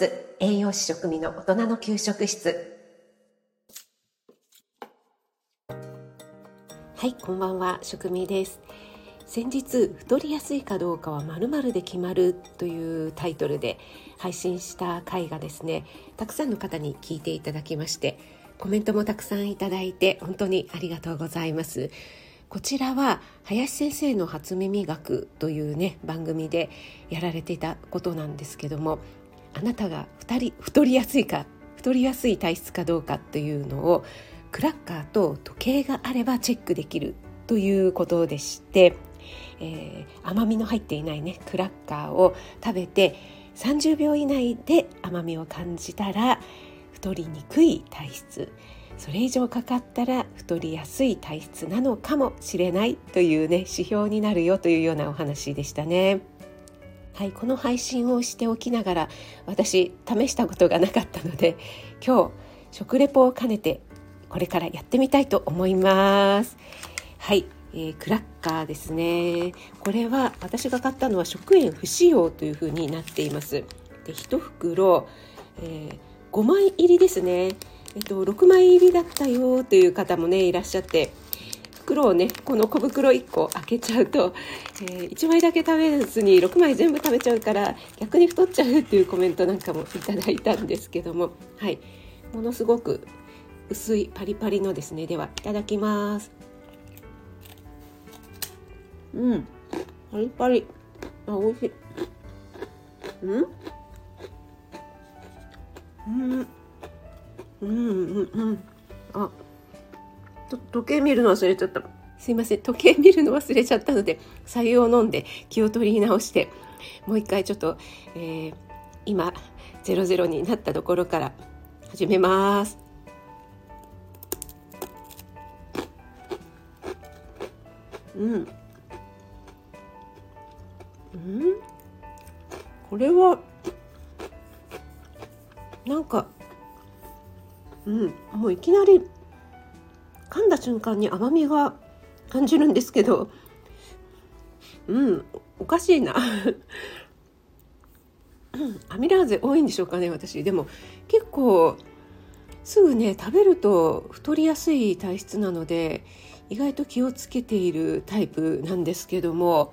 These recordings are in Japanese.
ス栄養士食味の大人の給食室。はいこんばんは食味です。先日太りやすいかどうかは〇〇で決まるというタイトルで配信した回がですねたくさんの方に聞いていただきましてコメントもたくさんいただいて本当にありがとうございます。こちらは林先生の初耳学というね番組でやられていたことなんですけどもあなたが2人太りやすいか太りやすい体質かどうかというのをクラッカーと時計があればチェックできるということでして、えー、甘みの入っていないねクラッカーを食べて30秒以内で甘みを感じたら太りにくい体質それ以上かかったら太りやすい体質なのかもしれないというね指標になるよというようなお話でしたね。はい、この配信をしておきながら私試したことがなかったので今日食レポを兼ねてこれからやってみたいと思います。はい、えー、クラッカーですね。これは私が買ったのは食塩不使用という風になっています。で1袋、えー、5枚入りですね。えっと、6枚入りだったよという方もねいらっしゃって袋をねこの小袋1個開けちゃうと、えー、1枚だけ食べずに6枚全部食べちゃうから逆に太っちゃうっていうコメントなんかもいただいたんですけどもはい。ものすごく薄いパリパリのですね。ではいただきます。うん。パリパリ。あ美味しい。うん。うん。うんうんうん。あ。と時計見るの忘れちゃったすいません時計見るの忘れちゃったので採用飲んで気を取り直してもう一回ちょっと、えー、今00になったところから始めます。うん。うん？これはなんかうんもういきなり噛んだ瞬間に甘みが感じるんですけどうんおかしいな。アミラーゼ多いんでしょうかね私。でも結構すぐね食べると太りやすい体質なので意外と気をつけているタイプなんですけども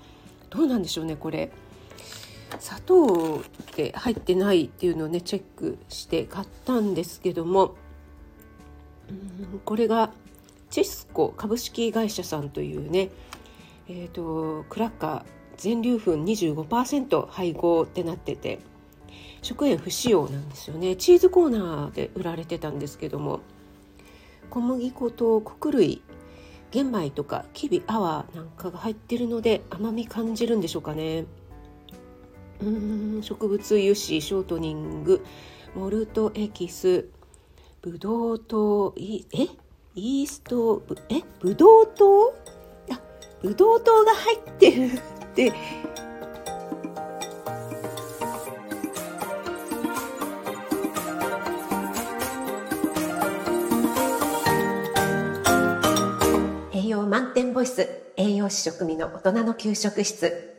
どうなんでしょうねこれ。砂糖って入ってないっていうのをねチェックして買ったんですけどもこれがチェスコ株式会社さんというね、えーと、クラッカー全粒粉25%配合ってなってて食塩不使用なんですよね。チーズコーナーで売られてたんですけども小麦粉と穀類玄米とかきびアワーなんかが入ってるので甘み感じるんでしょうかね。うん植物油脂ショートニングモルトエキスブドウ糖え？イーストえ？ブドウ糖？あブドウ糖が入ってるって。栄養満点ボイス栄養士食味の大人の給食室。